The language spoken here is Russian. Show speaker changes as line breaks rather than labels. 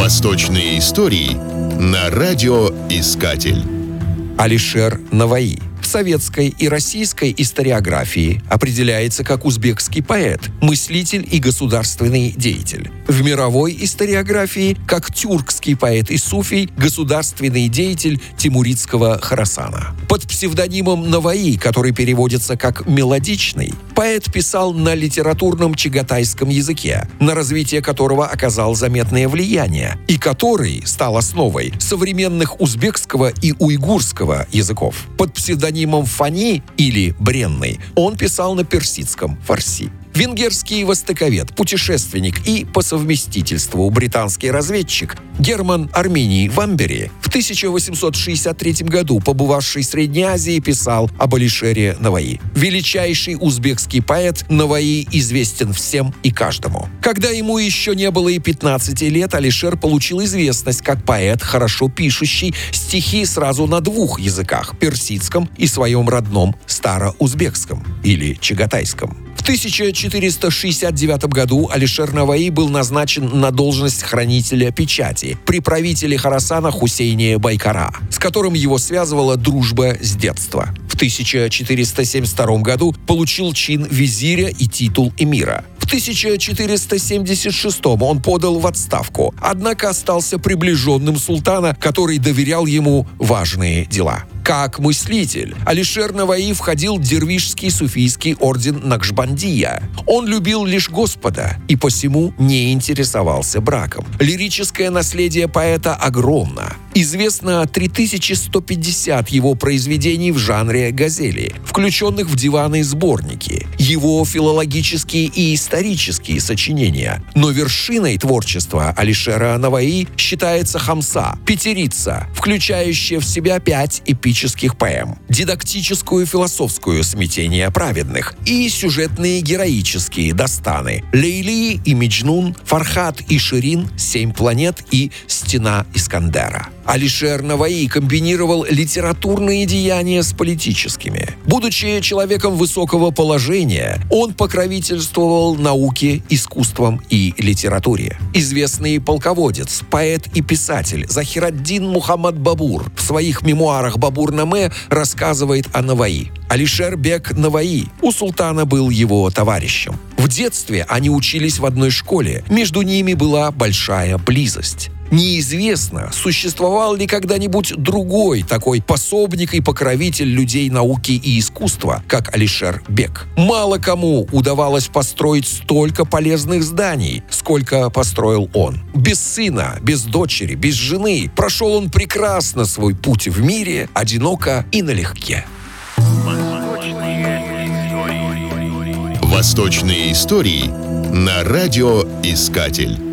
Восточные истории на радиоискатель.
Алишер Наваи – советской и российской историографии определяется как узбекский поэт, мыслитель и государственный деятель. В мировой историографии как тюркский поэт и суфий, государственный деятель тимуридского Харасана. Под псевдонимом Наваи, который переводится как «мелодичный», поэт писал на литературном чагатайском языке, на развитие которого оказал заметное влияние, и который стал основой современных узбекского и уйгурского языков. Под псевдонимом псевдонимом Фани или Бренный он писал на персидском фарси. Венгерский востоковед, путешественник и по совместительству британский разведчик Герман Армении Вамбери в 1863 году, побывавший в Средней Азии, писал об Алишере Наваи. Величайший узбекский поэт Наваи известен всем и каждому. Когда ему еще не было и 15 лет, Алишер получил известность как поэт, хорошо пишущий стихи сразу на двух языках – персидском и своем родном староузбекском или чагатайском. В 1469 году Алишер Наваи был назначен на должность хранителя печати при правителе Харасана Хусейне Байкара, с которым его связывала дружба с детства. В 1472 году получил чин визиря и титул эмира. В 1476 он подал в отставку, однако остался приближенным султана, который доверял ему важные дела как мыслитель. Алишер Наваи входил в дервишский суфийский орден Накшбандия. Он любил лишь Господа и посему не интересовался браком. Лирическое наследие поэта огромно. Известно 3150 его произведений в жанре газели, включенных в диваны сборники, его филологические и исторические сочинения. Но вершиной творчества Алишера Наваи считается «Хамса» – «Пятерица», включающая в себя пять эпических поэм, дидактическую философскую «Смятение праведных» и сюжетные героические «Достаны» – «Лейли» и «Меджнун», «Фархат» и «Ширин», «Семь планет» и «Стена Искандера». Алишер Наваи комбинировал литературные деяния с политическими. Будучи человеком высокого положения, он покровительствовал науке, искусствам и литературе. Известный полководец, поэт и писатель Захираддин Мухаммад Бабур в своих мемуарах «Бабур-Наме» рассказывает о Наваи. Алишер Бек Наваи у султана был его товарищем. В детстве они учились в одной школе, между ними была большая близость. Неизвестно, существовал ли когда-нибудь другой такой пособник и покровитель людей науки и искусства, как Алишер Бек. Мало кому удавалось построить столько полезных зданий, сколько построил он. Без сына, без дочери, без жены прошел он прекрасно свой путь в мире, одиноко и налегке.
Восточные истории на радиоискатель.